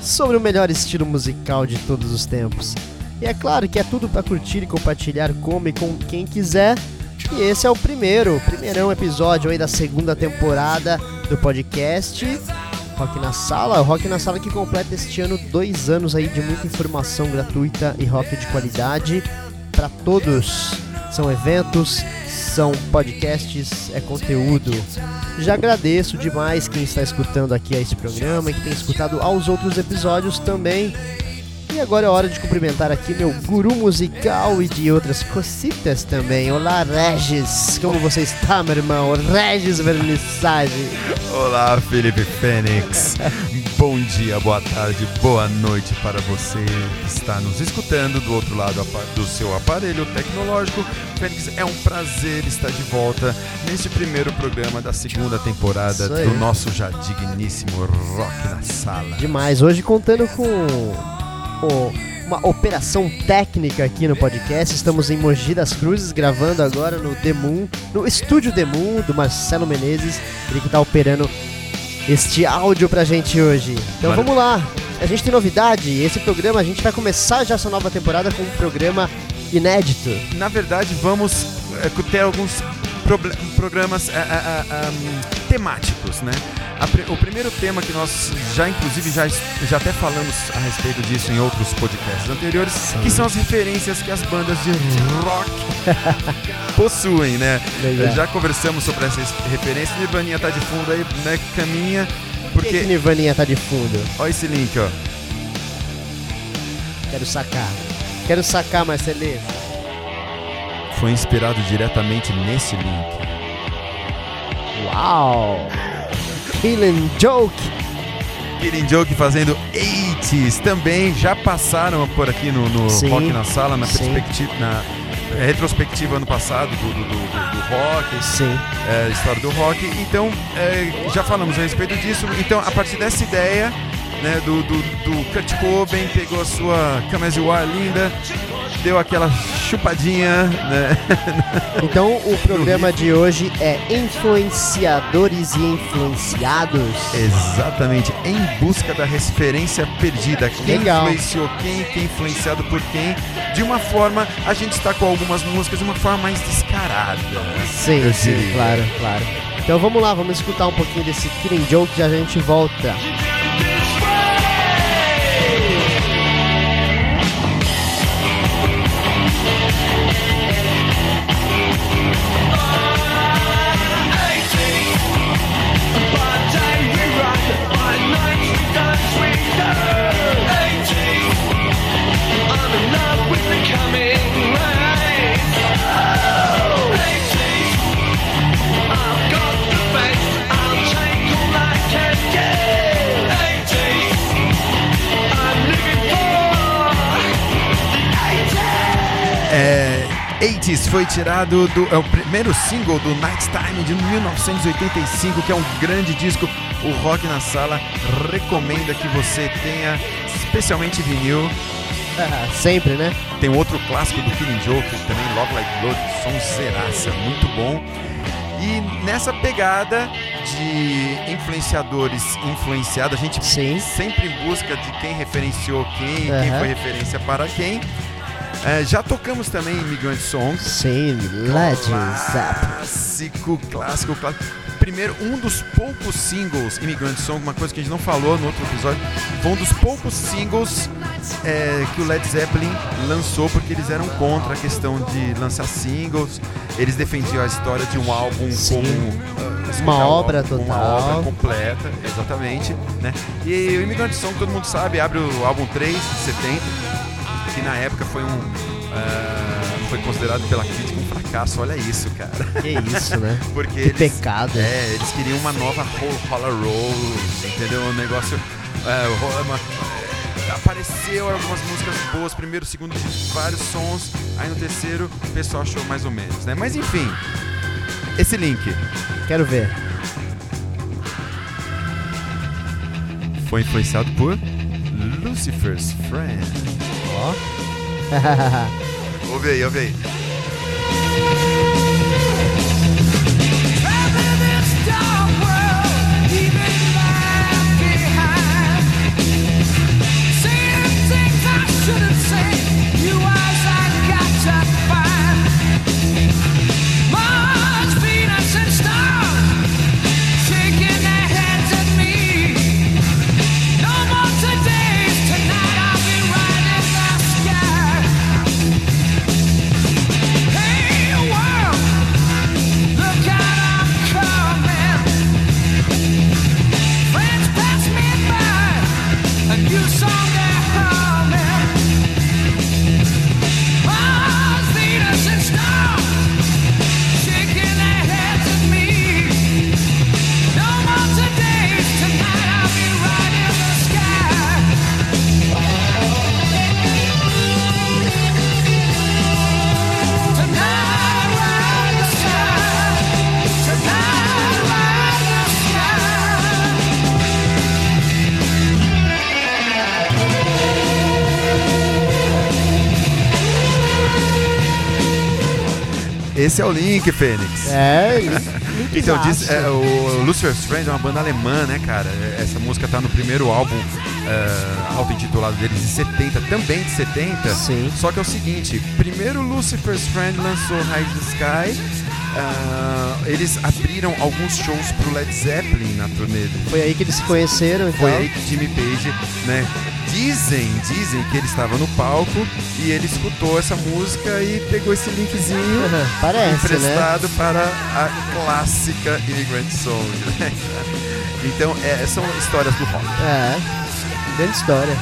sobre o melhor estilo musical de todos os tempos. E é claro que é tudo para curtir e compartilhar como e com quem quiser. E esse é o primeiro, primeirão episódio aí da segunda temporada do podcast Rock na Sala. O Rock na Sala que completa este ano dois anos aí de muita informação gratuita e rock de qualidade para todos. São eventos, são podcasts, é conteúdo. Já agradeço demais quem está escutando aqui a esse programa e que tem escutado aos outros episódios também. E agora é hora de cumprimentar aqui meu guru musical e de outras cositas também. Olá, Regis. Como você está, meu irmão? Regis Vernissage. Olá, Felipe Fênix. Bom dia, boa tarde, boa noite para você que está nos escutando do outro lado do seu aparelho tecnológico. Fênix, é um prazer estar de volta neste primeiro programa da segunda temporada do nosso já digníssimo Rock na Sala. Demais. Hoje contando com uma operação técnica aqui no podcast. Estamos em Mogi das Cruzes, gravando agora no Demon, no estúdio Demon do Marcelo Menezes, ele que está operando este áudio pra gente hoje. Então vamos lá. A gente tem novidade. Esse programa a gente vai começar já essa nova temporada com um programa inédito. Na verdade, vamos é, ter alguns programas é, é, temáticos, né? o primeiro tema que nós já, inclusive, já, já até falamos a respeito disso em outros podcasts anteriores, Sim. que são as referências que as bandas de rock possuem, né? Legal. Já conversamos sobre essas referências. Nivaninha tá de fundo aí, né? Caminha. Porque... Que, que Nivaninha tá de fundo? Olha esse link, ó. Quero sacar. Quero sacar, Marcelinho. Foi inspirado diretamente nesse link. Uau! Killing Joke. Killing Joke fazendo 80s também já passaram por aqui no, no Rock na Sala, na perspectiva, na é, retrospectiva ano passado do, do, do, do rock, Sim. É, história do rock. Então, é, já falamos a respeito disso. Então, a partir dessa ideia né, do, do, do Kurt Cobain, pegou a sua Come linda, deu aquela chupadinha, né? Então o programa de hoje é Influenciadores e Influenciados. Exatamente, em busca da referência perdida. Quem Legal. influenciou quem, quem influenciado por quem. De uma forma, a gente está com algumas músicas de uma forma mais descarada. Sim, sim, claro, claro. Então vamos lá, vamos escutar um pouquinho desse Killing Joke e a gente volta. 80s foi tirado do é o primeiro single do Night Time de 1985, que é um grande disco. O Rock na Sala recomenda que você tenha, especialmente vinil. sempre, né? Tem outro clássico do Killing Joke também, Love Like Blood, som zeraça, muito bom. E nessa pegada de influenciadores influenciados, a gente Sim. sempre em busca de quem referenciou quem, uhum. quem foi referência para quem. É, já tocamos também Immigrant Songs. Sim, Legends. Clássico, clássico, clássico. Primeiro, um dos poucos singles, Immigrant Song, uma coisa que a gente não falou no outro episódio, foi um dos poucos singles é, que o Led Zeppelin lançou porque eles eram contra a questão de lançar singles. Eles defendiam a história de um álbum Sim. como uh, uma obra total, uma obra completa, exatamente, né? E o Immigrant Song todo mundo sabe, abre o álbum 3 de 70 que na época foi um. Uh, foi considerado pela crítica um fracasso. Olha isso, cara. Que isso, né? Porque que eles, pecado. É, eles queriam uma nova Roller Rose, entendeu? Um negócio. Uh, uma, apareceu algumas músicas boas, primeiro, segundo, vários sons, aí no terceiro o pessoal achou mais ou menos, né? Mas enfim, esse link Quero ver. foi influenciado por Lucifer's Friend. Ó. Ouve aí, ouve aí. Esse é o link, Fênix. É, Então, diz, é, o Lucifer's Friend é uma banda alemã, né, cara? É, Essa música tá no primeiro álbum é, auto-intitulado deles de 70, também de 70. Sim. Só que é o seguinte, primeiro Lucifer's Friend lançou High the Sky, ah, eles abriram alguns shows pro Led Zeppelin na turnê. Foi aí que eles se conheceram, então. Foi aí que Jimmy Page, né? Dizem, dizem que ele estava no palco e ele escutou essa música e pegou esse linkzinho Parece, né? emprestado para a clássica Immigrant Song. né? então, é, são histórias do rock. É. Grande história.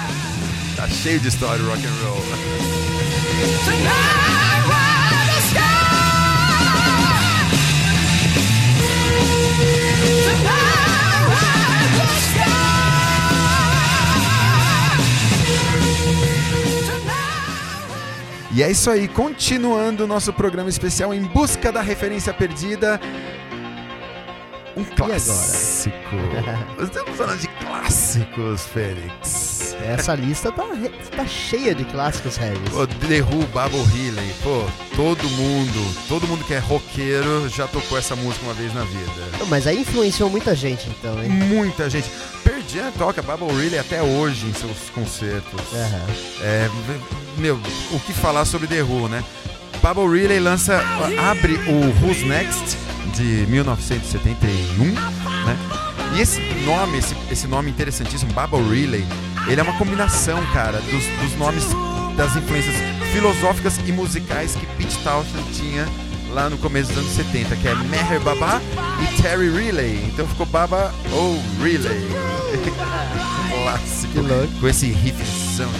Tá cheio de história o rock and roll. E é isso aí, continuando o nosso programa especial em busca da referência perdida. Um clássico. Estamos falando de clássicos, Félix. Essa lista tá, tá cheia de clássicos heavies. Pô, The Who, Bubble Healing, pô, todo mundo, todo mundo que é roqueiro já tocou essa música uma vez na vida. Mas aí influenciou muita gente, então, hein? Muita gente. Jam toca Bubble Healing até hoje em seus concertos. É, meu, o que falar sobre The Who, né? Bubble Relay lança, abre o Who's Next de 1971, né? E esse nome, esse, esse nome interessantíssimo, Bubble Relay, ele é uma combinação, cara, dos, dos nomes das influências filosóficas e musicais que Pete Townshend tinha lá no começo dos anos 70, que é Meher Baba e Terry Relay. Então ficou Baba ou Relay. Clássico. Que louco. Com esse riffzão.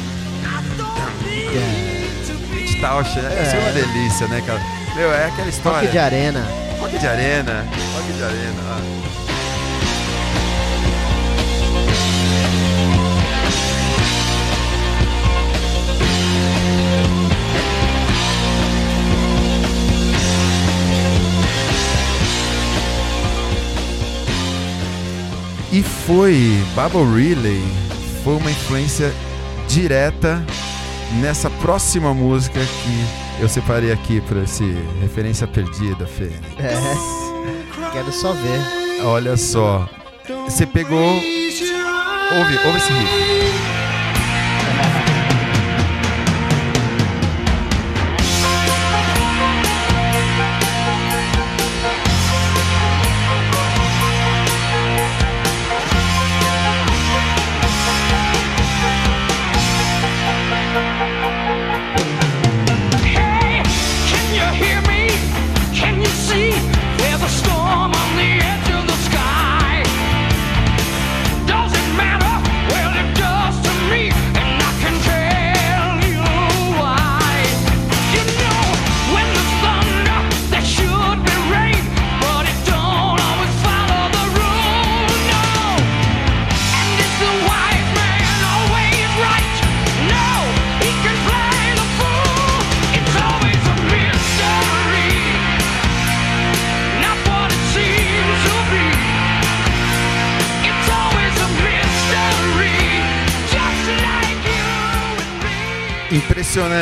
Pete Townshend, é. é uma delícia, né, cara? Meu, é aquela história. Rock de arena. Rock de arena. Rock de arena. ó. E foi, Bubble Relay foi uma influência direta nessa próxima música que eu separei aqui para esse referência perdida, Fê. É. Quero só ver. Olha só, você pegou, ouve, ouve esse riff.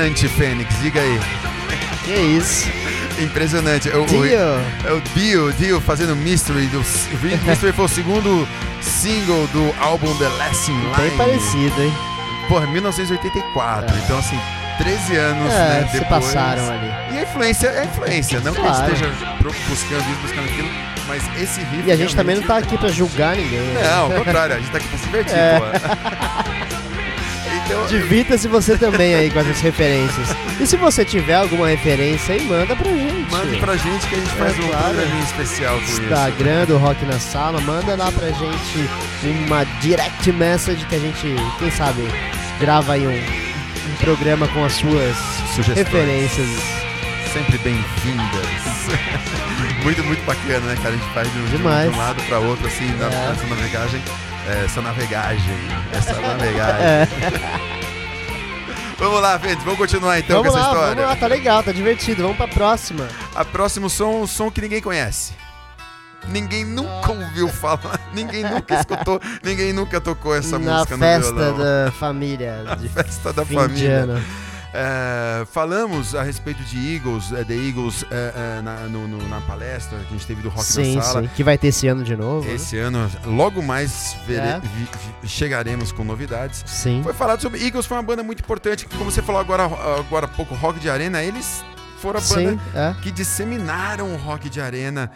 Impressionante, Fênix, diga aí. Que isso? Impressionante. O, o- Dio. É o Dio, Dio fazendo Mystery. Do, Mystery foi o segundo single do álbum The Lasting Line. Bem parecido, hein? Porra, 1984. É. Então, assim, 13 anos É, né, se depois. passaram ali. E a influência é a influência. Não que a Claro. gente esteja buscando isso, buscando aquilo, mas esse riff. E a gente também não tá aqui pra julgar ninguém. né? Não, ao contrário, a gente tá aqui pra se divertir, É. pô. Divirta-se você também aí com essas referências. E se você tiver alguma referência aí, manda pra gente. mande pra gente que a gente É, faz um claro. programinha especial com isso. Instagram do Rock na Sala, manda lá pra gente uma direct message que a gente, quem sabe, grava aí um, um programa com as suas Sugestões. referências. Sempre bem-vindas. muito, muito bacana, né, cara? A gente faz de um, de um lado pra outro, assim, na, É. nessa navegagem. Essa navegagem. Essa navegagem. É, Vamos lá, Fênix, vamos continuar então vamos com essa lá, história. vamos lá, tá legal, tá divertido. Vamos pra próxima. A próximo som, um som que ninguém conhece. Ninguém nunca ouviu falar, ninguém nunca escutou, ninguém nunca tocou essa Na música festa no violão. da família de Festa da família. ano. É, falamos a respeito de Eagles, é, The Eagles, é, na, no- no- na palestra que a gente teve do Rock Sim, na Sala. sim. Que vai ter esse ano de novo. né? Esse ano, logo mais vere- É. vi- vi- chegaremos com novidades. Sim. Foi falado sobre Eagles, foi uma banda muito importante, que, como você falou agora, agora há pouco, Rock de Arena, eles foram a banda Sim, é. que disseminaram o rock de arena.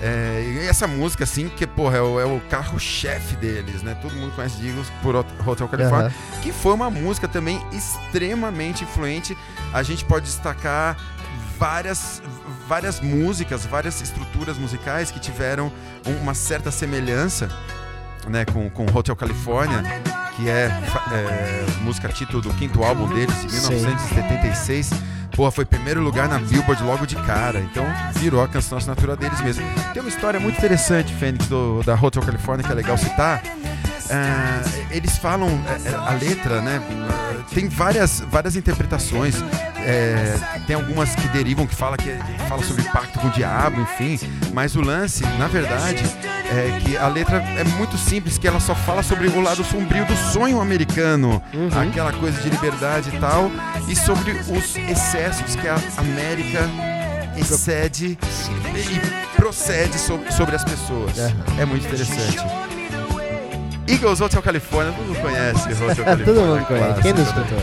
É, e essa música, assim, que, porra, é o, é o carro-chefe deles, né? Todo mundo conhece Eagles por Hot- Hotel California, Aham. que foi uma música também extremamente influente. A gente pode destacar várias, várias músicas, várias estruturas musicais que tiveram um- uma certa semelhança né, com, com Hotel California, que é, é, música título do quinto álbum deles, de Sim. 1976. Porra, foi primeiro lugar na Billboard logo de cara. Então virou a canção assinatura deles mesmo. Tem uma história muito interessante, Fênix, do, da Hotel California, que é legal citar. Ah, eles falam, é, é, a letra, né? Tem várias, várias interpretações. é, tem algumas que derivam, que fala, que fala sobre pacto com o diabo, enfim. Mas o lance, na verdade, é que a letra é muito simples, que ela só fala sobre o lado sombrio do sonho americano. Uhum. Aquela coisa de liberdade e tal. E sobre os excessos que a América excede e, procede so- sobre as pessoas. Aham. É muito interessante. Eagles Hotel California, todo mundo conhece Hotel California. Todo mundo conhece. Quem não escutou?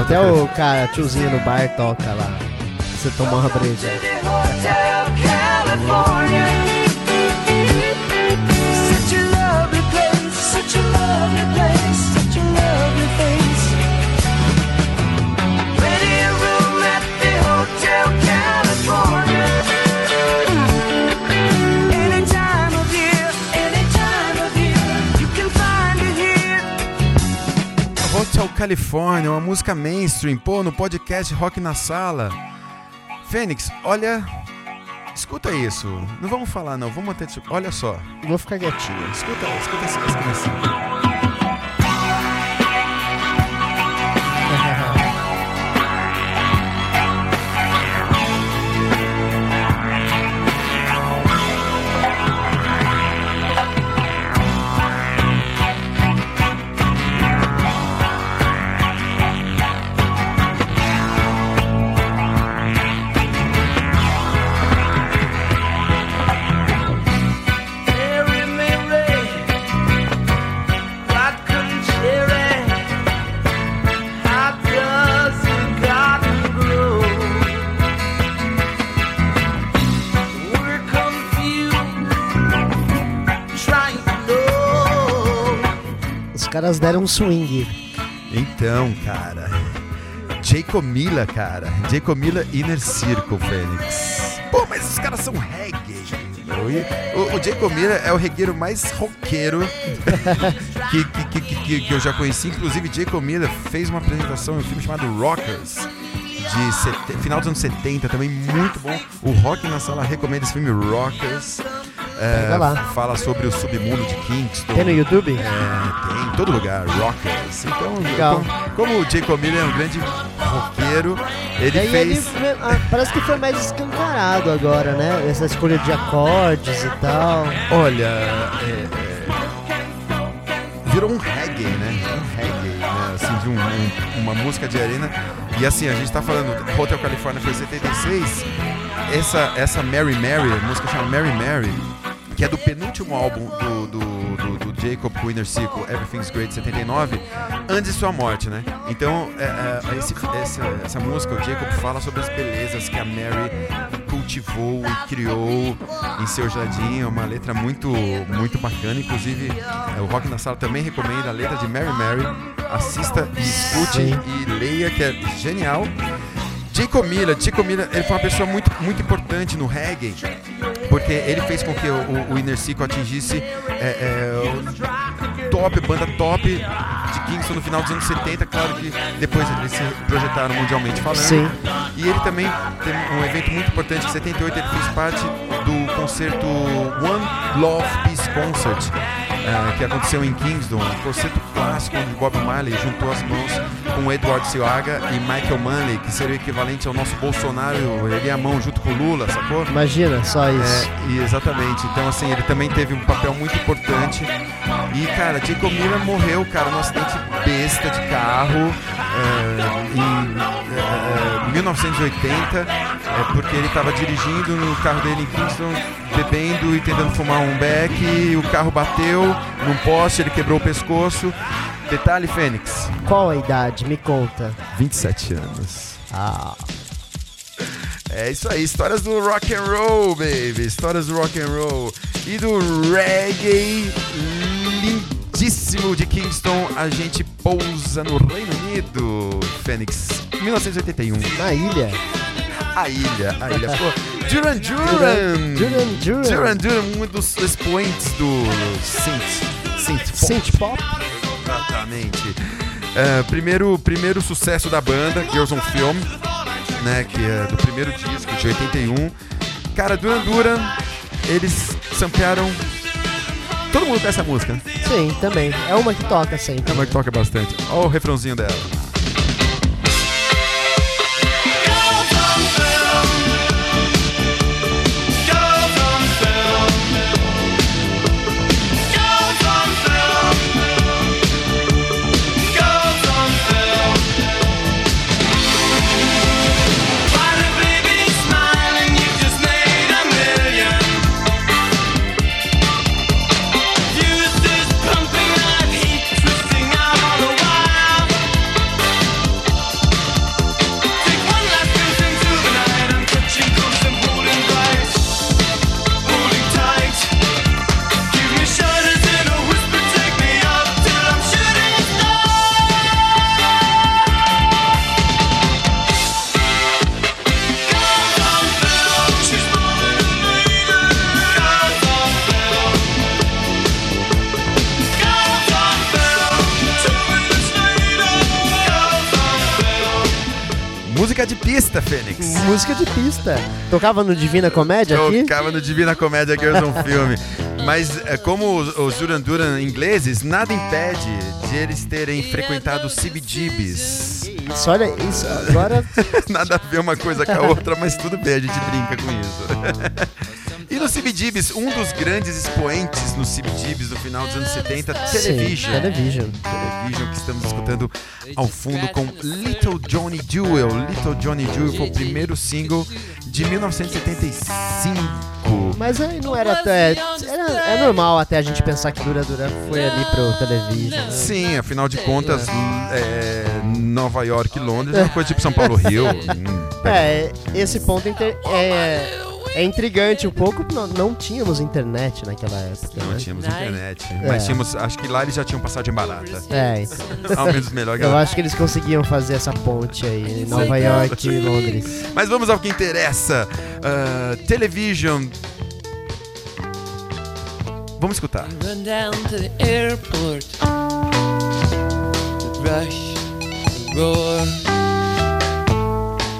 Até o cara, tiozinho no bar toca lá. Você tomar uma breja. California, uma música mainstream, pô, no podcast Rock na Sala. Fênix, olha. Escuta isso. Não vamos falar, não. Vamos até. Olha só. Vou ficar quietinho. Escuta, escuta esse, esse comecinho. Caras deram um swing. Então, cara. Jacob Miller, cara. Jacob Miller Inner Circle, Fênix. Pô, mas os caras são reggae. O, o Jacob Miller é o regueiro mais roqueiro que, que, que, que- eu já conheci. Inclusive, Jacob Miller fez uma apresentação em um filme chamado Rockers. De sete- final dos anos 70, também muito bom. O Rock na Sala recomenda esse filme Rockers. É, lá. Fala sobre o submundo de Kingston. Tem no YouTube? É, tem em todo lugar, rockers. Então, Legal. como, como o Jacob Miller é um grande roqueiro, ele aí ele, fez. ah, parece que foi mais escancarado agora, né? Essa escolha de acordes e tal. Olha, é, é, virou um reggae, né? Um reggae, né? assim, de um- um- uma música de arena. E assim, a gente tá falando, Hotel California foi 76. Essa, essa Mary Mary, a música chama Mary Mary, que é do penúltimo álbum do, do, do- do Jacob com Inner Circle, Everything's Great 79, antes de sua morte, né? Então, é, é, esse- essa, essa música, o Jacob fala sobre as belezas que a Mary cultivou e criou em seu jardim. É uma letra muito, muito bacana. Inclusive, é, o Rock na Sala também recomenda a letra de Mary Mary. Assista e escute Sim. e leia, que é genial. Jacob Miller, Jacob Miller, ele foi uma pessoa muito, muito importante no reggae, porque ele fez com que o, o- Inner Circle atingisse é, é, o top, banda top de Kingston no final dos anos 70. Claro que depois eles se projetaram mundialmente falando. Sim. E ele também tem um evento muito importante, em 78 ele fez parte do concerto One Love Peace Concert, eh, que aconteceu em Kingston, um concerto clássico onde Bob Marley juntou as mãos com Edward Seaga e Michael Manley, que seria o equivalente ao nosso Bolsonaro, ele a mão junto com o Lula, sacou? Imagina, só isso. É, exatamente. Então, assim, ele também teve um papel muito importante. E, cara, Jacob Miller morreu, cara, num acidente besta de carro é, em é, é, 1980, é, porque ele estava dirigindo no carro dele em Kingston, bebendo e tentando fumar um beck, e o carro bateu num poste, ele quebrou o pescoço. Detalhe, Fênix, Qual a idade? Me conta. 27 anos. Ah, É isso aí, histórias do rock and roll, baby. Histórias do rock and roll e do reggae lindíssimo de Kingston. A gente pousa no Reino Unido, Fênix, 1981. na ilha. A ilha, a ilha. Pô, Duran Duran. Duran Duran. Duran Duran, um dos expoentes do synth, synth pop. Synth pop. Exatamente. É, primeiro, primeiro sucesso da banda, Girls on Film, né, que é do primeiro disco, de 81. Cara, Duran Duran, eles samplearam... Todo mundo conhece essa música, né? Sim, também. É uma que toca sempre. É uma que toca bastante. Olha o refrãozinho dela. Música de pista. Tocava no Divina Comédia aqui? Tocava no Divina Comédia Girls on Film. Mas é, como os, Duran Duran ingleses, nada impede de eles terem frequentado CBGBs. Isso, olha isso. Agora, Nada a ver uma coisa com a outra, mas tudo bem, a gente brinca com isso. E no CBGBs, um dos grandes expoentes no CBGBs no final dos anos 70, Television. Sim, Television. Television que estamos escutando ao fundo com Little Johnny Jewel. Little Johnny Jewel foi o primeiro single de 1975. Mas aí não era até. Era, é normal até a gente pensar que Dura Dura foi ali pro Television. Né? Sim, afinal de contas, é, Nova York e Londres é uma coisa tipo São Paulo Rio. Hum, É, esse ponto inter- é, é intrigante um pouco. Não, não tínhamos internet naquela época. Não né? tínhamos internet. É. Mas tínhamos. Acho que lá eles já tinham passado em barata. É, então. Ao menos melhor que Eu acho que eles conseguiam fazer essa ponte aí em Nova York e Londres. Mas vamos ao que interessa. Ah, television. Vamos escutar. Run down to the airport. The rush, the roar.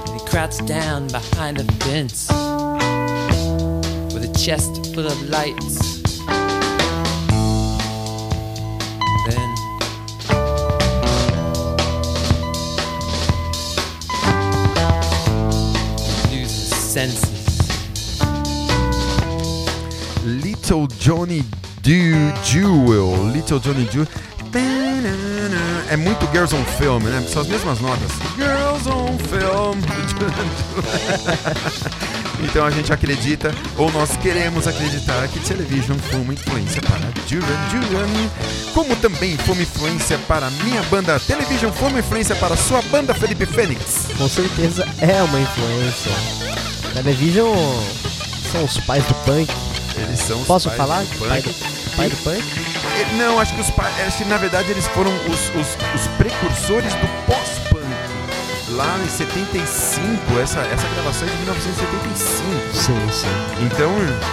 And he crouched down behind the fence chest full of lights. Then he loses senses. Little Johnny Du Jewel. Little Johnny Jewel. É muito Girls on Film, né? São as mesmas notas. Girls on Film. então a gente acredita, ou nós queremos acreditar, que Television foi uma influência para Duran Duran, como também foi uma influência para minha banda. Television foi uma influência para sua banda, Felipe Fênix. Com certeza é uma influência. Television são os pais do punk. Eles são os Posso pais falar? do Pai do, pai do punk? Não, acho que os pais. Na verdade eles foram os, os, os precursores do pós-punk. Lá em 75, essa, essa gravação é de 1975. Sim, sim. Então,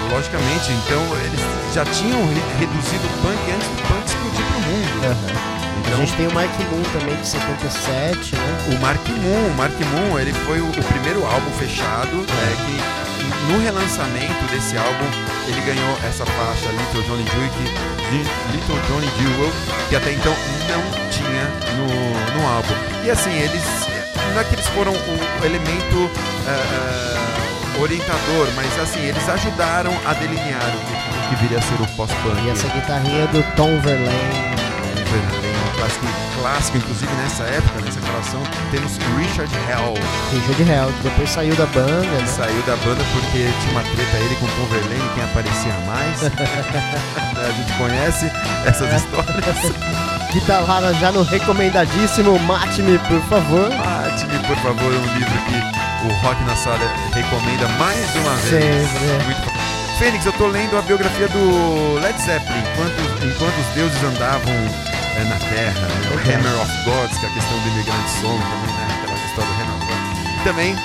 logicamente, então eles já tinham re- reduzido o punk antes do punk explodir pro mundo. A Então, gente tem o Mark Moon também de 77, né? o Mark Moon, o Mark Moon, ele foi o, o primeiro álbum fechado, é, que no relançamento desse álbum ele ganhou essa faixa Little Johnny Jewel, que, Li- Little Johnny Jewel, que até então não tinha no, no álbum. E assim, eles não é que eles foram o elemento ah, ah, orientador, mas assim, eles ajudaram a delinear o que, viria a ser o pós-punk. E essa guitarrinha é do Tom Verlaine. Verlaine, um clássico, clássico, inclusive nessa época, nessa gravação, temos Richard Hell, Richard Hell, que depois saiu da banda, né? saiu da banda porque tinha uma treta ele com o Tom Verlaine, quem aparecia mais. a gente conhece essas histórias. Que tá lá já no recomendadíssimo Mate-me, por favor. Mate-me, por favor, um livro que o Rock na Sala recomenda mais uma vez. Sempre, é. Muito. Fênix, eu tô lendo a biografia do Led Zeppelin, enquanto, enquanto os deuses andavam é, na Terra, né? o Hammer of Gods, que é a questão do imigrante som também, né? Aquela história do Gods. Também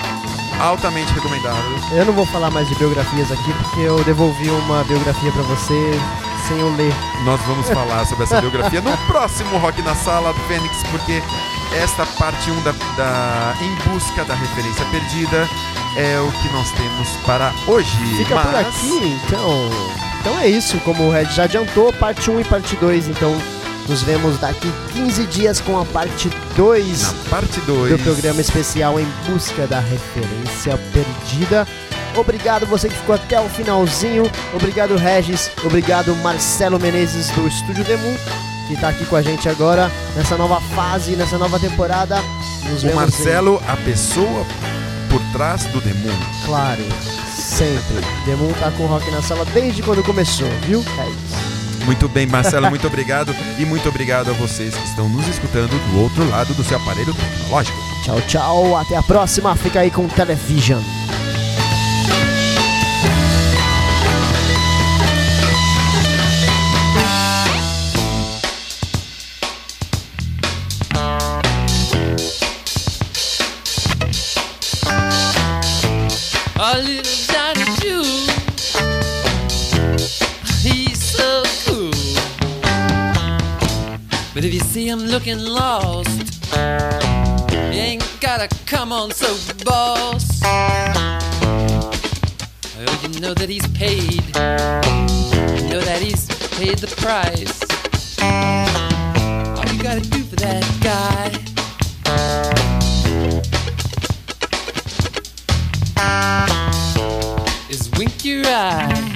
altamente recomendável. Eu não vou falar mais de biografias aqui, porque eu devolvi uma biografia pra você sem eu ler. Nós vamos falar sobre essa biografia no próximo Rock na Sala, Fênix, porque esta parte 1 da, da Em Busca da Referência Perdida é o que nós temos para hoje. Fica por Mas- aqui, então. Então é isso, como o Red já adiantou, parte 1 e parte 2. Então nos vemos daqui 15 dias com a parte 2 Na parte 2. do programa especial Em Busca da Referência Perdida. Obrigado você que ficou até o finalzinho. Obrigado, Regis. Obrigado, Marcelo Menezes do Estúdio Demu, que tá aqui com a gente agora nessa nova fase, nessa nova temporada. Nos O Marcelo, a pessoa por trás do Demon. em- claro, sempre. Demu tá com o rock na sala desde quando começou, viu? É isso. Muito bem, Marcelo, muito obrigado. E muito obrigado a vocês que estão nos escutando do outro lado do seu aparelho tecnológico. Tchau, tchau. Até a próxima. Fica aí com Television. Little Johnny. He's so cool. But if you see him looking lost, you ain't gotta come on so boss. You know that he's paid. You know that he's paid the price. All you gotta do for that right.